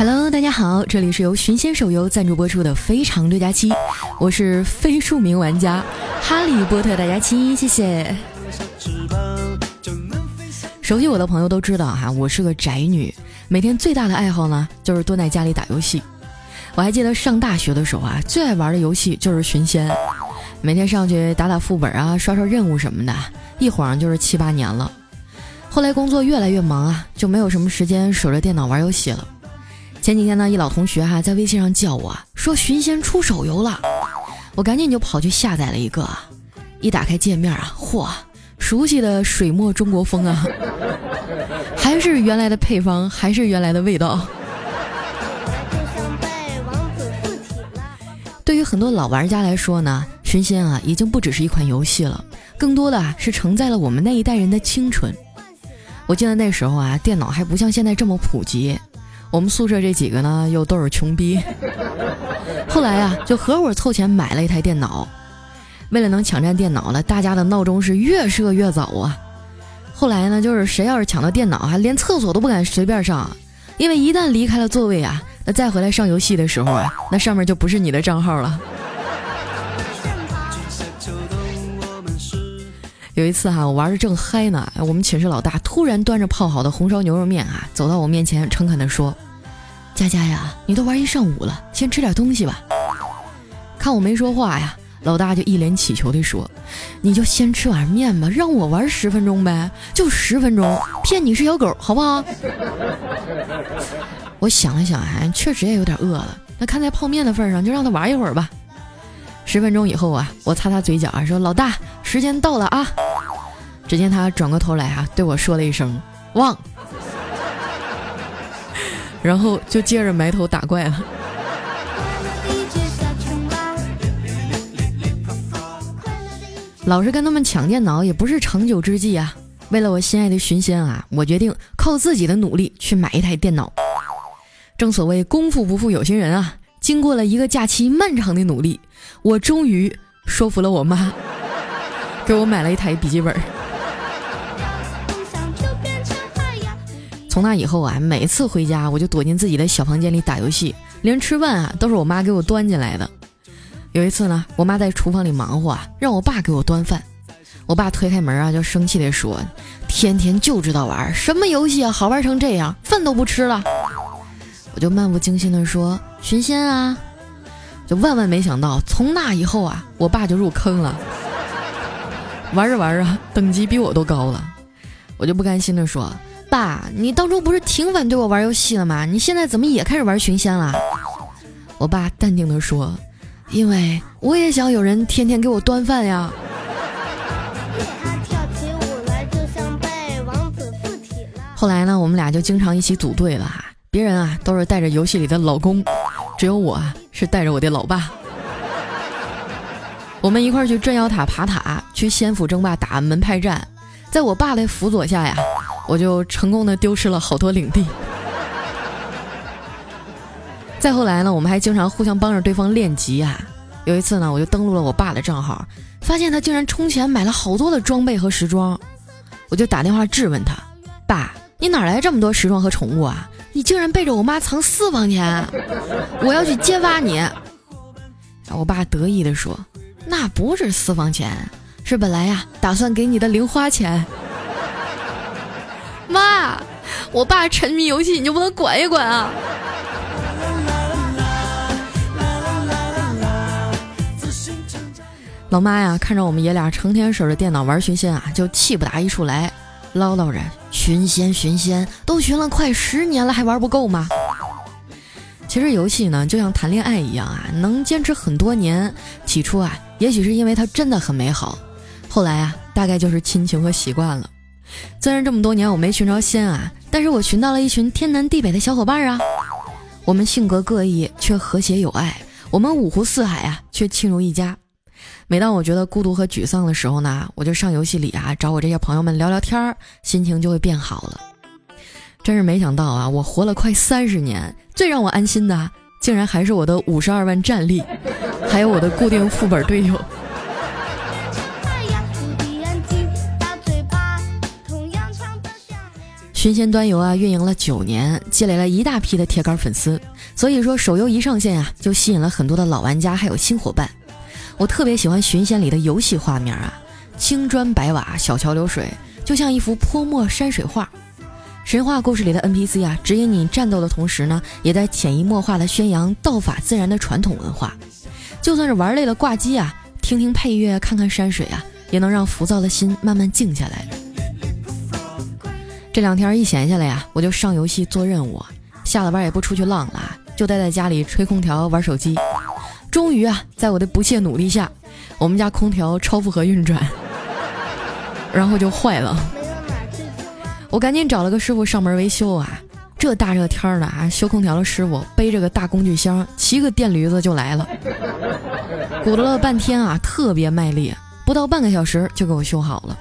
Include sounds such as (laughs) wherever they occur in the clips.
Hello，大家好，这里是由寻仙手游赞助播出的《非常六加七》，我是非著名玩家哈利波特大家七，谢谢。熟悉我的朋友都知道哈，我是个宅女，每天最大的爱好呢就是蹲在家里打游戏。我还记得上大学的时候啊，最爱玩的游戏就是寻仙，每天上去打打副本啊，刷刷任务什么的，一晃就是七八年了。后来工作越来越忙啊，就没有什么时间守着电脑玩游戏了。前几天呢，一老同学哈在微信上叫我说寻仙出手游了，我赶紧就跑去下载了一个。一打开界面啊，嚯，熟悉的水墨中国风啊，(laughs) 还是原来的配方，还是原来的味道。对于很多老玩家来说呢，寻仙啊已经不只是一款游戏了，更多的是承载了我们那一代人的青春。我记得那时候啊，电脑还不像现在这么普及。我们宿舍这几个呢，又都是穷逼。(laughs) 后来啊，就合伙凑钱买了一台电脑。为了能抢占电脑呢，大家的闹钟是越设越早啊。后来呢，就是谁要是抢到电脑还，连厕所都不敢随便上，因为一旦离开了座位啊，那再回来上游戏的时候啊，那上面就不是你的账号了。有一次哈，我玩的正嗨呢，我们寝室老大突然端着泡好的红烧牛肉面啊，走到我面前，诚恳地说：“佳佳呀，你都玩一上午了，先吃点东西吧。”看我没说话呀，老大就一脸乞求地说：“你就先吃碗面吧，让我玩十分钟呗，就十分钟，骗你是小狗，好不好？” (laughs) 我想了想，哎，确实也有点饿了，那看在泡面的份上，就让他玩一会儿吧。十分钟以后啊，我擦擦嘴角啊，说：“老大，时间到了啊。”只见他转过头来啊，对我说了一声“忘”，然后就接着埋头打怪了。老是跟他们抢电脑也不是长久之计啊！为了我心爱的寻仙啊，我决定靠自己的努力去买一台电脑。正所谓功夫不负有心人啊！经过了一个假期漫长的努力，我终于说服了我妈，给我买了一台笔记本。从那以后啊，每次回家我就躲进自己的小房间里打游戏，连吃饭啊都是我妈给我端进来的。有一次呢，我妈在厨房里忙活啊，让我爸给我端饭。我爸推开门啊，就生气地说：“天天就知道玩，什么游戏啊好玩成这样，饭都不吃了。”我就漫不经心地说：“寻仙啊！”就万万没想到，从那以后啊，我爸就入坑了，玩着玩着，等级比我都高了。我就不甘心的说。爸，你当初不是挺反对我玩游戏的吗？你现在怎么也开始玩寻仙了？我爸淡定的说：“因为我也想有人天天给我端饭呀。”后来呢，我们俩就经常一起组队了。别人啊都是带着游戏里的老公，只有我啊是带着我的老爸。我们一块去镇妖塔爬塔，去仙府争霸打门派战，在我爸的辅佐下呀。我就成功的丢失了好多领地。再后来呢，我们还经常互相帮着对方练级啊。有一次呢，我就登录了我爸的账号，发现他竟然充钱买了好多的装备和时装。我就打电话质问他：“爸，你哪来这么多时装和宠物啊？你竟然背着我妈藏私房钱！我要去揭发你！”我爸得意的说：“那不是私房钱，是本来呀打算给你的零花钱。(laughs) ”妈，我爸沉迷游戏，你就不能管一管啊？老妈呀，看着我们爷俩成天守着电脑玩寻仙啊，就气不打一处来，唠叨着寻仙寻仙，都寻了快十年了，还玩不够吗？其实游戏呢，就像谈恋爱一样啊，能坚持很多年。起初啊，也许是因为它真的很美好，后来啊，大概就是亲情和习惯了。虽然这么多年我没寻着仙啊，但是我寻到了一群天南地北的小伙伴啊。我们性格各异，却和谐有爱；我们五湖四海啊，却亲如一家。每当我觉得孤独和沮丧的时候呢，我就上游戏里啊，找我这些朋友们聊聊天儿，心情就会变好了。真是没想到啊，我活了快三十年，最让我安心的，竟然还是我的五十二万战力，还有我的固定副本队友。寻仙端游啊，运营了九年，积累了一大批的铁杆粉丝。所以说，手游一上线啊，就吸引了很多的老玩家，还有新伙伴。我特别喜欢寻仙里的游戏画面啊，青砖白瓦，小桥流水，就像一幅泼墨山水画。神话故事里的 NPC 啊，指引你战斗的同时呢，也在潜移默化的宣扬道法自然的传统文化。就算是玩累了挂机啊，听听配乐，看看山水啊，也能让浮躁的心慢慢静下来。这两天一闲下来呀，我就上游戏做任务，下了班也不出去浪了，就待在家里吹空调玩手机。终于啊，在我的不懈努力下，我们家空调超负荷运转，(laughs) 然后就坏了。我赶紧找了个师傅上门维修啊！这大热天的啊，修空调的师傅背着个大工具箱，骑个电驴子就来了，鼓捣了半天啊，特别卖力，不到半个小时就给我修好了。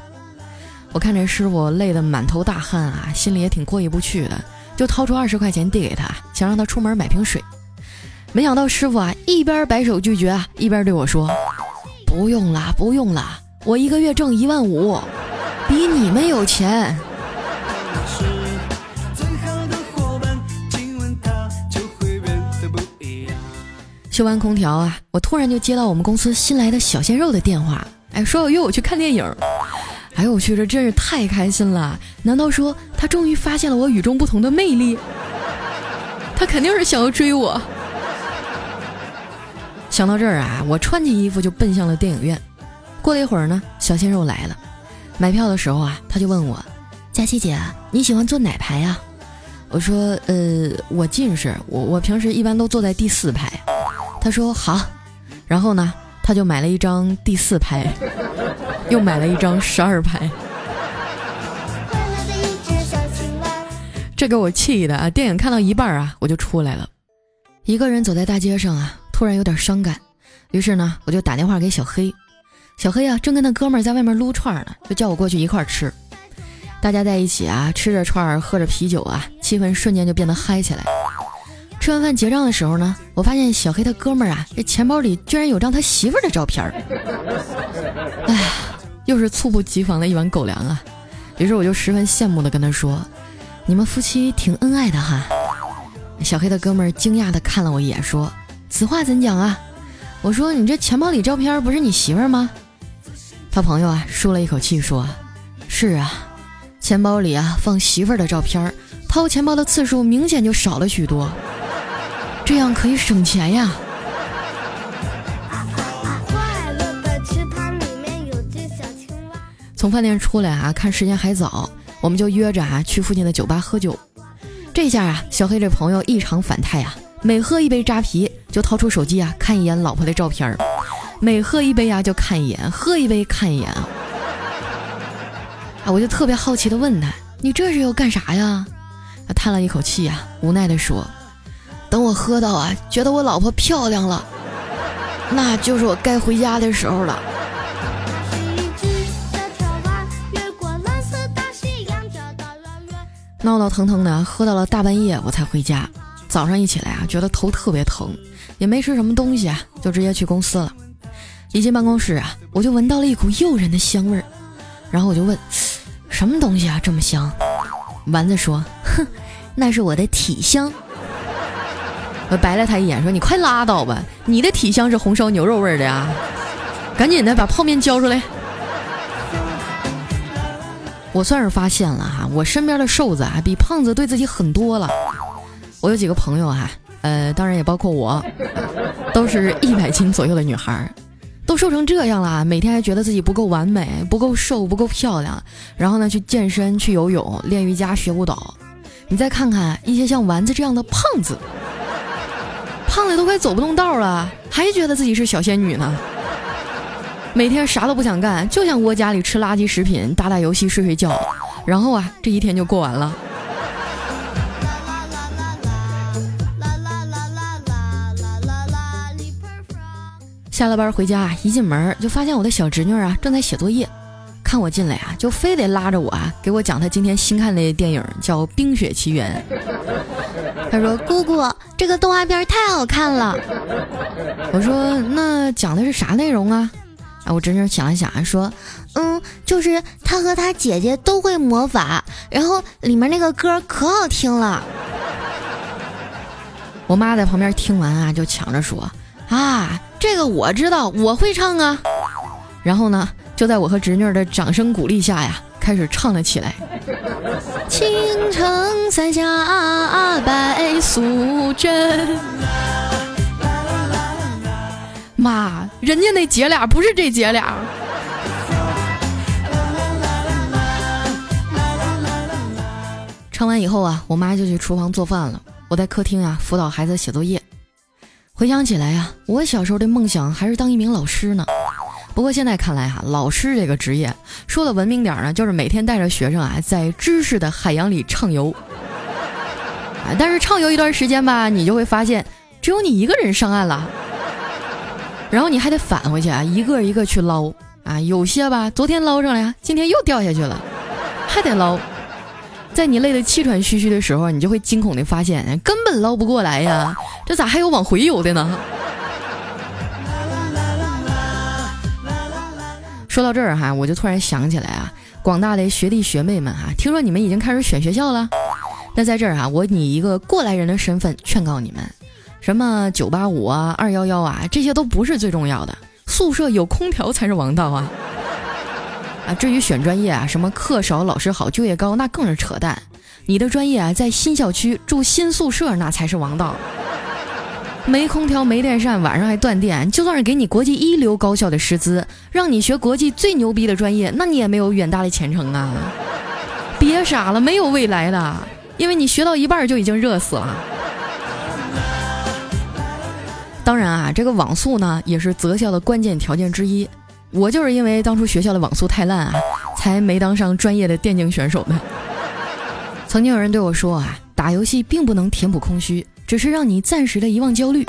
我看这师傅累得满头大汗啊，心里也挺过意不去的，就掏出二十块钱递给他，想让他出门买瓶水。没想到师傅啊，一边摆手拒绝，一边对我说：“不用了，不用了，我一个月挣一万五，比你们有钱。”修完空调啊，我突然就接到我们公司新来的小鲜肉的电话，哎，说要约我去看电影。哎呦我去，这真是太开心了！难道说他终于发现了我与众不同的魅力？他肯定是想要追我。想到这儿啊，我穿起衣服就奔向了电影院。过了一会儿呢，小鲜肉来了。买票的时候啊，他就问我：“佳琪姐，你喜欢坐哪排呀？”我说：“呃，我近视，我我平时一般都坐在第四排。”他说：“好。”然后呢，他就买了一张第四排。又买了一张十二排，这给我气的啊！电影看到一半啊，我就出来了，一个人走在大街上啊，突然有点伤感，于是呢，我就打电话给小黑。小黑啊，正跟那哥们儿在外面撸串呢，就叫我过去一块儿吃。大家在一起啊，吃着串儿，喝着啤酒啊，气氛瞬间就变得嗨起来。吃完饭结账的时候呢，我发现小黑他哥们儿啊，这钱包里居然有张他媳妇儿的照片儿。哎呀！又是猝不及防的一碗狗粮啊！于是我就十分羡慕的跟他说：“你们夫妻挺恩爱的哈。”小黑的哥们儿惊讶的看了我一眼，说：“此话怎讲啊？”我说：“你这钱包里照片不是你媳妇儿吗？”他朋友啊舒了一口气说：“是啊，钱包里啊放媳妇儿的照片，掏钱包的次数明显就少了许多，这样可以省钱呀。”从饭店出来啊，看时间还早，我们就约着啊去附近的酒吧喝酒。这下啊，小黑这朋友异常反态啊，每喝一杯扎啤就掏出手机啊看一眼老婆的照片儿，每喝一杯啊就看一眼，喝一杯看一眼啊。啊，我就特别好奇的问他：“你这是要干啥呀？”他叹了一口气啊，无奈的说：“等我喝到啊，觉得我老婆漂亮了，那就是我该回家的时候了。”闹闹腾腾的喝到了大半夜，我才回家。早上一起来啊，觉得头特别疼，也没吃什么东西啊，就直接去公司了。一进办公室啊，我就闻到了一股诱人的香味儿，然后我就问：“什么东西啊，这么香？”丸子说：“哼，那是我的体香。(laughs) ”我白了他一眼，说：“你快拉倒吧，你的体香是红烧牛肉味的呀！赶紧的把泡面交出来。”我算是发现了哈，我身边的瘦子啊，比胖子对自己狠多了。我有几个朋友哈，呃，当然也包括我，都是一百斤左右的女孩，都瘦成这样了，每天还觉得自己不够完美，不够瘦，不够漂亮，然后呢，去健身、去游泳、练瑜伽、学舞蹈。你再看看一些像丸子这样的胖子，胖的都快走不动道了，还觉得自己是小仙女呢。每天啥都不想干，就想窝家里吃垃圾食品、打打游戏、睡睡觉，然后啊，这一天就过完了。下了班回家，一进门就发现我的小侄女啊正在写作业，看我进来啊，就非得拉着我啊给我讲她今天新看的电影，叫《冰雪奇缘》。(laughs) 她说：“姑姑，这个动画片太好看了。”我说：“那讲的是啥内容啊？”啊，我侄女想了想说，嗯，就是她和她姐姐都会魔法，然后里面那个歌可好听了。我妈在旁边听完啊，就抢着说，啊，这个我知道，我会唱啊。然后呢，就在我和侄女的掌声鼓励下呀，开始唱了起来。(laughs) 青城山下白素贞。妈，人家那姐俩不是这姐俩。唱完以后啊，我妈就去厨房做饭了，我在客厅啊辅导孩子写作业。回想起来呀，我小时候的梦想还是当一名老师呢。不过现在看来哈，老师这个职业，说的文明点呢，就是每天带着学生啊，在知识的海洋里畅游。但是畅游一段时间吧，你就会发现，只有你一个人上岸了，然后你还得返回去啊，一个一个去捞啊，有些吧，昨天捞上来，今天又掉下去了，还得捞。在你累得气喘吁吁的时候，你就会惊恐地发现，根本捞不过来呀，这咋还有往回游的呢？说到这儿哈，我就突然想起来啊，广大的学弟学妹们哈，听说你们已经开始选学校了。那在这儿啊，我以一个过来人的身份劝告你们，什么九八五啊、二幺幺啊，这些都不是最重要的，宿舍有空调才是王道啊。啊，至于选专业啊，什么课少、老师好、就业高，那更是扯淡。你的专业啊，在新校区住新宿舍，那才是王道。没空调没电扇，晚上还断电，就算是给你国际一流高校的师资，让你学国际最牛逼的专业，那你也没有远大的前程啊！别傻了，没有未来的，因为你学到一半就已经热死了。当然啊，这个网速呢也是择校的关键条件之一。我就是因为当初学校的网速太烂啊，才没当上专业的电竞选手的。曾经有人对我说啊，打游戏并不能填补空虚。只是让你暂时的遗忘焦虑，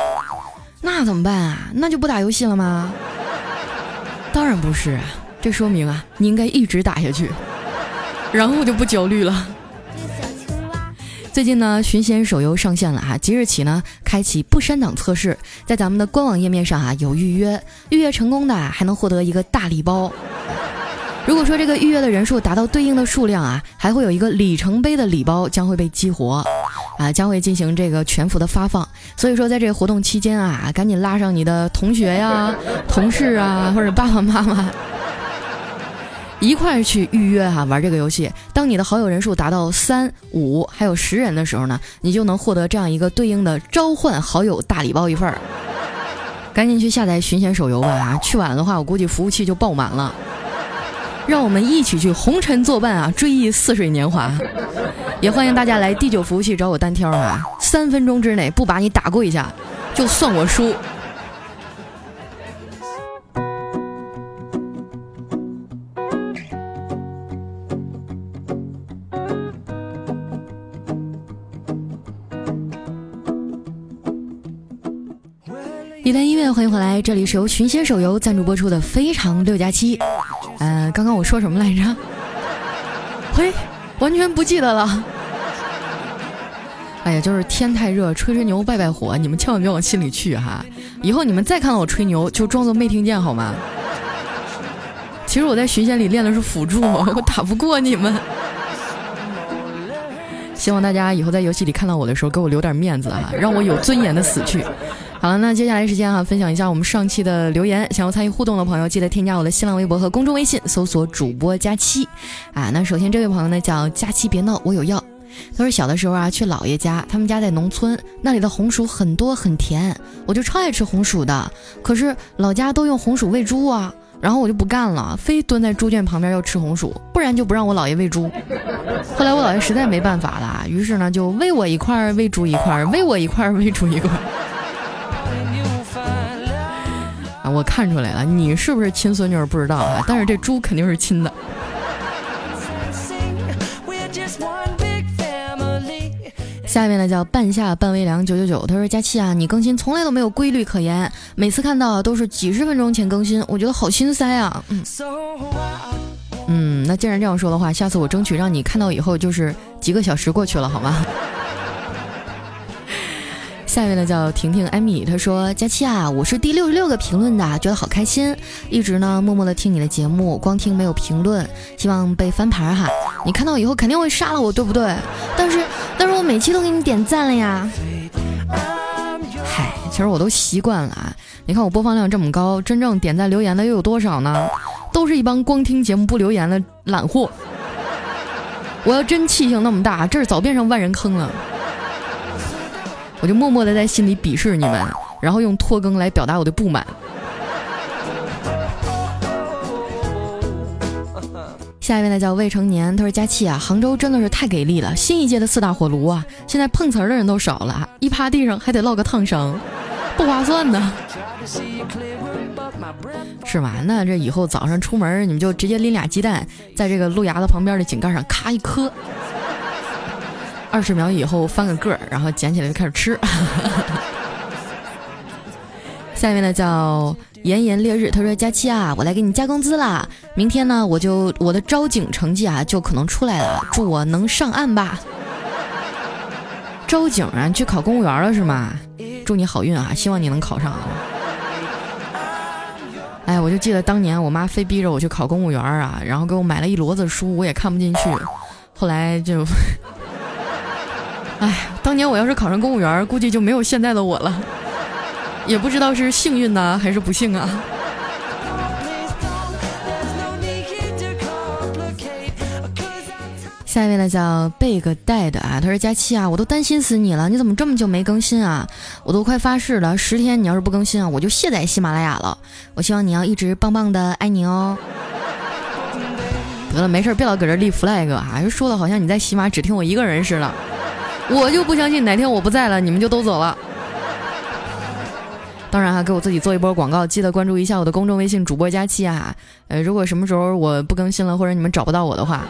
那怎么办啊？那就不打游戏了吗？当然不是啊，这说明啊，你应该一直打下去，然后就不焦虑了。最近呢，寻仙手游上线了哈，即日起呢，开启不删档测试，在咱们的官网页面上啊有预约，预约成功的还能获得一个大礼包。如果说这个预约的人数达到对应的数量啊，还会有一个里程碑的礼包将会被激活。啊，将会进行这个全服的发放，所以说在这个活动期间啊，赶紧拉上你的同学呀、同事啊，或者爸爸妈妈，一块去预约哈玩这个游戏。当你的好友人数达到三五还有十人的时候呢，你就能获得这样一个对应的召唤好友大礼包一份儿。赶紧去下载寻仙手游吧啊！去晚了的话，我估计服务器就爆满了。让我们一起去红尘作伴啊，追忆似水年华。也欢迎大家来第九服务器找我单挑啊！三分钟之内不把你打跪下，就算我输。一段音乐，欢迎回来，这里是由寻仙手游赞助播出的《非常六加七》。呃，刚刚我说什么来着？嘿。完全不记得了。哎呀，就是天太热，吹吹牛拜拜火，你们千万别往心里去哈。以后你们再看到我吹牛，就装作没听见好吗？其实我在巡线里练的是辅助，我打不过你们。希望大家以后在游戏里看到我的时候，给我留点面子哈，让我有尊严的死去。好了，那接下来时间哈，分享一下我们上期的留言。想要参与互动的朋友，记得添加我的新浪微博和公众微信，搜索主播佳期。啊，那首先这位朋友呢叫佳期，别闹，我有药。他说小的时候啊，去姥爷家，他们家在农村，那里的红薯很多很甜，我就超爱吃红薯的。可是老家都用红薯喂猪啊，然后我就不干了，非蹲在猪圈旁边要吃红薯，不然就不让我姥爷喂猪。后来我姥爷实在没办法了，于是呢就喂我一块儿，喂猪一块儿，喂我一块儿，喂猪一块儿。我看出来了，你是不是亲孙女不知道啊？但是这猪肯定是亲的。下面呢叫半夏半微凉九九九，他说佳期啊，你更新从来都没有规律可言，每次看到都是几十分钟前更新，我觉得好心塞啊。嗯，嗯，那既然这样说的话，下次我争取让你看到以后就是几个小时过去了，好吗？下一位呢叫婷婷艾米，她说：佳期啊，我是第六十六个评论的，觉得好开心，一直呢默默的听你的节目，光听没有评论，希望被翻牌哈。你看到以后肯定会杀了我，对不对？但是但是我每期都给你点赞了呀。嗨，其实我都习惯了啊。你看我播放量这么高，真正点赞留言的又有多少呢？都是一帮光听节目不留言的懒货。我要真气性那么大，这儿早变成万人坑了。我就默默的在心里鄙视你们，然后用拖更来表达我的不满。(laughs) 下一位呢叫未成年，他说佳期啊，杭州真的是太给力了，新一届的四大火炉啊，现在碰瓷儿的人都少了，一趴地上还得落个烫伤，不划算呢。是吧？那这以后早上出门，你们就直接拎俩鸡蛋，在这个路牙子旁边的井盖上咔一磕。二十秒以后翻个个儿，然后捡起来就开始吃。(laughs) 下面呢叫炎炎烈日，他说：“佳期啊，我来给你加工资啦！明天呢，我就我的招警成绩啊就可能出来了，祝我能上岸吧。”招警啊，去考公务员了是吗？祝你好运啊，希望你能考上。哎，我就记得当年我妈非逼着我去考公务员啊，然后给我买了一摞子书，我也看不进去，后来就。哎，当年我要是考上公务员，估计就没有现在的我了，也不知道是幸运呢还是不幸啊。下一位呢叫贝个带的啊，他说佳期啊，我都担心死你了，你怎么这么久没更新啊？我都快发誓了，十天你要是不更新啊，我就卸载喜马拉雅了。我希望你要一直棒棒的，爱你哦。得了，没事，别老搁这立 flag 啊，说的好像你在喜马只听我一个人似的。我就不相信哪天我不在了，你们就都走了。当然哈，给我自己做一波广告，记得关注一下我的公众微信主播佳期啊。呃，如果什么时候我不更新了，或者你们找不到我的话，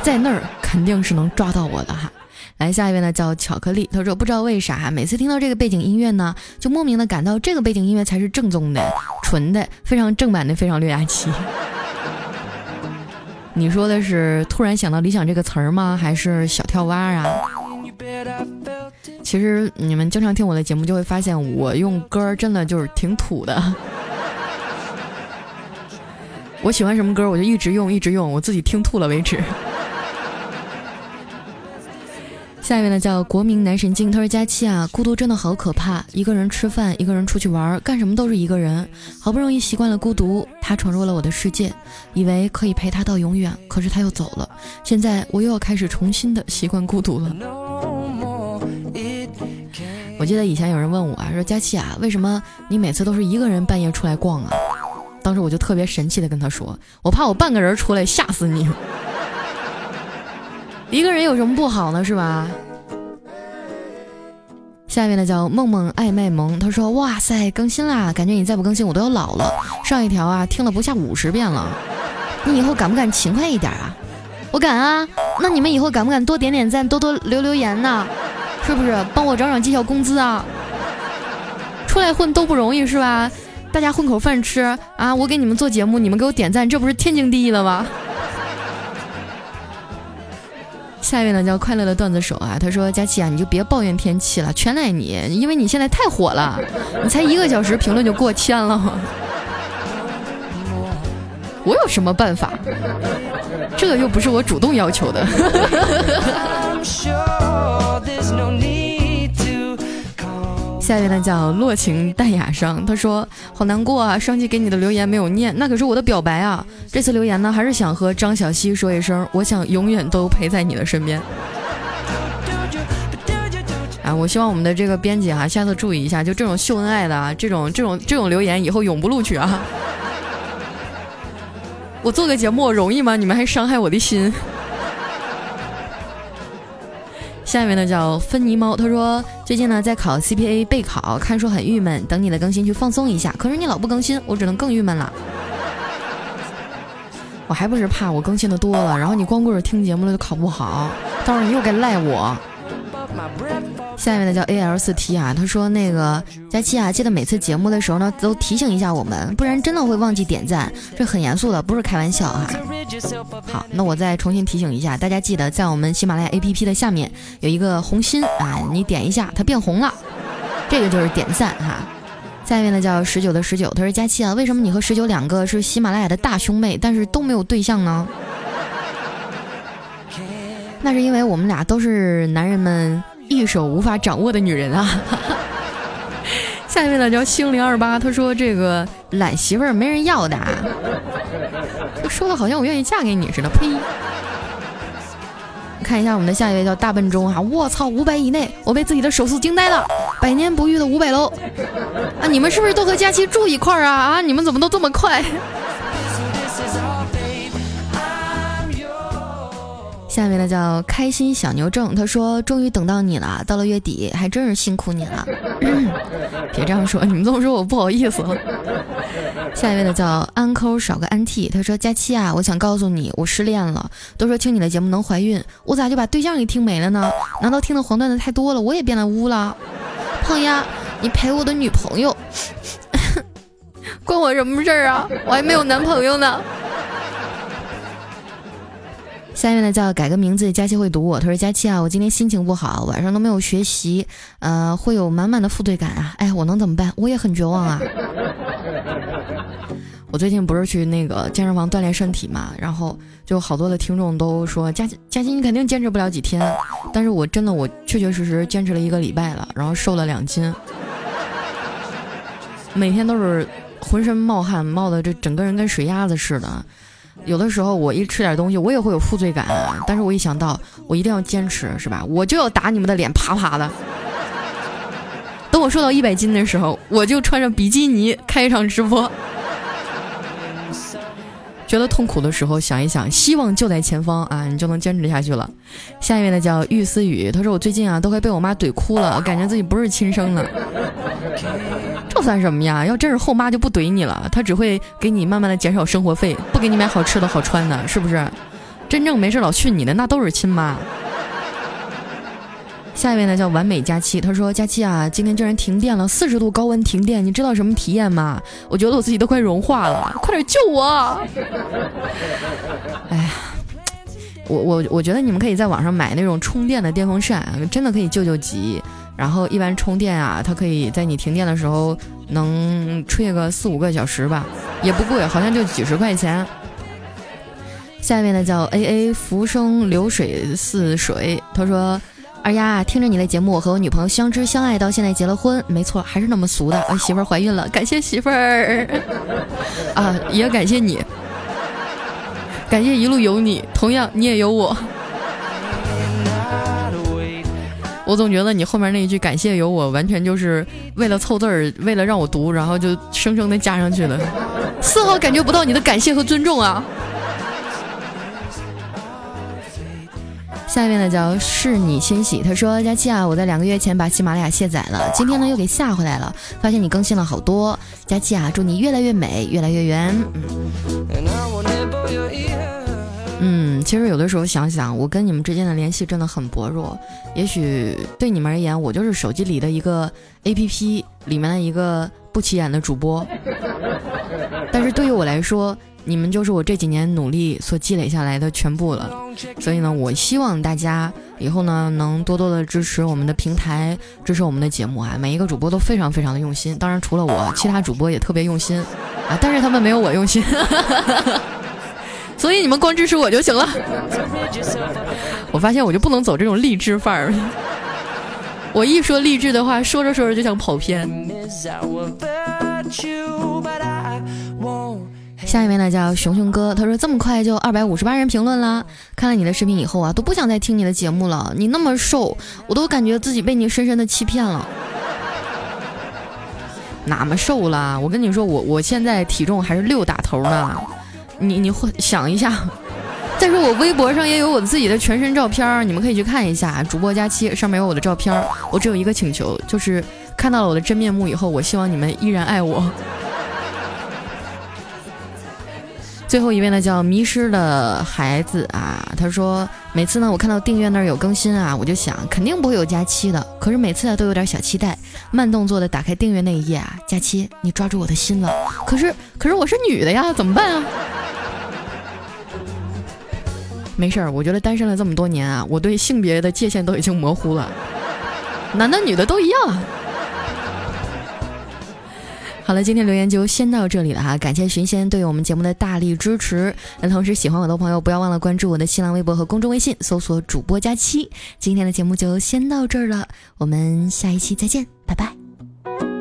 在那儿肯定是能抓到我的哈。来，下一位呢叫巧克力，他说不知道为啥，每次听到这个背景音乐呢，就莫名的感到这个背景音乐才是正宗的、纯的、非常正版的、非常六加七。你说的是突然想到理想这个词儿吗？还是小跳蛙啊？其实你们经常听我的节目，就会发现我用歌真的就是挺土的。(laughs) 我喜欢什么歌，我就一直用，一直用，我自己听吐了为止。下一位呢叫国民男神经，他说佳期啊，孤独真的好可怕，一个人吃饭，一个人出去玩，干什么都是一个人，好不容易习惯了孤独，他闯入了我的世界，以为可以陪他到永远，可是他又走了，现在我又要开始重新的习惯孤独了。我记得以前有人问我啊，说佳期啊，为什么你每次都是一个人半夜出来逛啊？当时我就特别神气的跟他说，我怕我半个人出来吓死你。一个人有什么不好呢？是吧？下面呢叫梦梦爱卖萌，他说：“哇塞，更新啦！感觉你再不更新，我都要老了。上一条啊，听了不下五十遍了。你以后敢不敢勤快一点啊？我敢啊！那你们以后敢不敢多点点赞，多多留留言呢？是不是？帮我涨涨绩效工资啊！出来混都不容易，是吧？大家混口饭吃啊！我给你们做节目，你们给我点赞，这不是天经地义的吗？”下一位呢叫快乐的段子手啊，他说：“佳琪啊，你就别抱怨天气了，全赖你，因为你现在太火了，你才一个小时评论就过千了。(laughs) 我有什么办法？这个又不是我主动要求的。(laughs) ”下一位呢叫落情淡雅伤，他说好难过啊，上期给你的留言没有念，那可是我的表白啊。这次留言呢，还是想和张小希说一声，我想永远都陪在你的身边。啊，我希望我们的这个编辑哈，下次注意一下，就这种秀恩爱的啊，这种这种这种留言以后永不录取啊。(laughs) 我做个节目容易吗？你们还伤害我的心。下面呢叫芬尼猫，他说最近呢在考 CPA 备考，看书很郁闷，等你的更新去放松一下。可是你老不更新，我只能更郁闷了。我还不是怕我更新的多了，然后你光顾着听节目了就考不好，到时候你又该赖我。下面的叫 A L 四 T 啊，他说那个佳期啊，记得每次节目的时候呢，都提醒一下我们，不然真的会忘记点赞，这很严肃的，不是开玩笑哈。好，那我再重新提醒一下大家，记得在我们喜马拉雅 A P P 的下面有一个红心啊，你点一下，它变红了，这个就是点赞哈。下面呢叫十九的十九，他说佳期啊，为什么你和十九两个是喜马拉雅的大兄妹，但是都没有对象呢？那是因为我们俩都是男人们。一手无法掌握的女人啊！(laughs) 下一位呢叫星零二八，他说这个懒媳妇儿没人要的，说的好像我愿意嫁给你似的。呸！看一下我们的下一位叫大笨钟啊！我操，五百以内，我被自己的手速惊呆了，百年不遇的五百楼啊！你们是不是都和佳期住一块儿啊？啊！你们怎么都这么快？下面的叫开心小牛正，他说：“终于等到你了，到了月底，还真是辛苦你了。(laughs) 别这样说，你们这么说我不好意思。下一位呢叫安抠少个安 T，他说：“佳期啊，我想告诉你，我失恋了。都说听你的节目能怀孕，我咋就把对象给听没了呢？难道听的黄段子太多了，我也变得污了？胖丫，你陪我的女朋友，(laughs) 关我什么事儿啊？我还没有男朋友呢。”下面呢叫改个名字，佳期会读我。他说：“佳期啊，我今天心情不好，晚上都没有学习，呃，会有满满的负罪感啊。哎，我能怎么办？我也很绝望啊。我最近不是去那个健身房锻炼身体嘛，然后就好多的听众都说，佳佳期你肯定坚持不了几天，但是我真的我确确实实坚持了一个礼拜了，然后瘦了两斤，每天都是浑身冒汗，冒的这整个人跟水鸭子似的。”有的时候我一吃点东西，我也会有负罪感，但是我一想到我一定要坚持，是吧？我就要打你们的脸，啪啪的。等我瘦到一百斤的时候，我就穿着比基尼开一场直播。觉得痛苦的时候，想一想，希望就在前方啊，你就能坚持下去了。下一位呢叫玉思雨，他说我最近啊都快被我妈怼哭了，感觉自己不是亲生的。这算什么呀？要真是后妈就不怼你了，她只会给你慢慢的减少生活费，不给你买好吃的好穿的，是不是？真正没事老训你的那都是亲妈。下一位呢叫完美佳期，他说佳期啊，今天竟然停电了，四十度高温停电，你知道什么体验吗？我觉得我自己都快融化了，快点救我！(laughs) 哎呀，我我我觉得你们可以在网上买那种充电的电风扇，真的可以救救急。然后一般充电啊，它可以在你停电的时候能吹个四五个小时吧，也不贵，好像就几十块钱。下面呢叫 A A 浮生流水似水，他说二丫听着你的节目，我和我女朋友相知相爱到现在结了婚，没错，还是那么俗的，我媳妇儿怀孕了，感谢媳妇儿 (laughs) 啊，也感谢你，感谢一路有你，同样你也有我。我总觉得你后面那一句“感谢有我”，完全就是为了凑字儿，为了让我读，然后就生生的加上去了，丝毫感觉不到你的感谢和尊重啊！下面呢叫是你欣喜，他说：“佳期啊，我在两个月前把喜马拉雅卸载了，今天呢又给下回来了，发现你更新了好多。佳期啊，祝你越来越美，越来越圆。”嗯，其实有的时候想想，我跟你们之间的联系真的很薄弱。也许对你们而言，我就是手机里的一个 A P P 里面的一个不起眼的主播。(laughs) 但是对于我来说，你们就是我这几年努力所积累下来的全部了。所以呢，我希望大家以后呢能多多的支持我们的平台，支持我们的节目啊。每一个主播都非常非常的用心，当然除了我，其他主播也特别用心啊，但是他们没有我用心。所以你们光支持我就行了。我发现我就不能走这种励志范儿。我一说励志的话，说着说着就想跑偏。下一位呢叫熊熊哥，他说这么快就二百五十八人评论啦。看了你的视频以后啊，都不想再听你的节目了。你那么瘦，我都感觉自己被你深深的欺骗了。哪么瘦啦？我跟你说，我我现在体重还是六打头呢。你你会想一下，再说我微博上也有我自己的全身照片，你们可以去看一下。主播佳期上面有我的照片，我只有一个请求，就是看到了我的真面目以后，我希望你们依然爱我。最后一位呢叫迷失的孩子啊，他说每次呢我看到订阅那儿有更新啊，我就想肯定不会有假期的，可是每次啊都有点小期待，慢动作的打开订阅那一页啊，假期你抓住我的心了，可是可是我是女的呀，怎么办啊？没事儿，我觉得单身了这么多年啊，我对性别的界限都已经模糊了，(laughs) 男的女的都一样。好了，今天留言就先到这里了哈，感谢寻仙对我们节目的大力支持。那同时喜欢我的朋友，不要忘了关注我的新浪微博和公众微信，搜索主播佳期。今天的节目就先到这儿了，我们下一期再见，拜拜。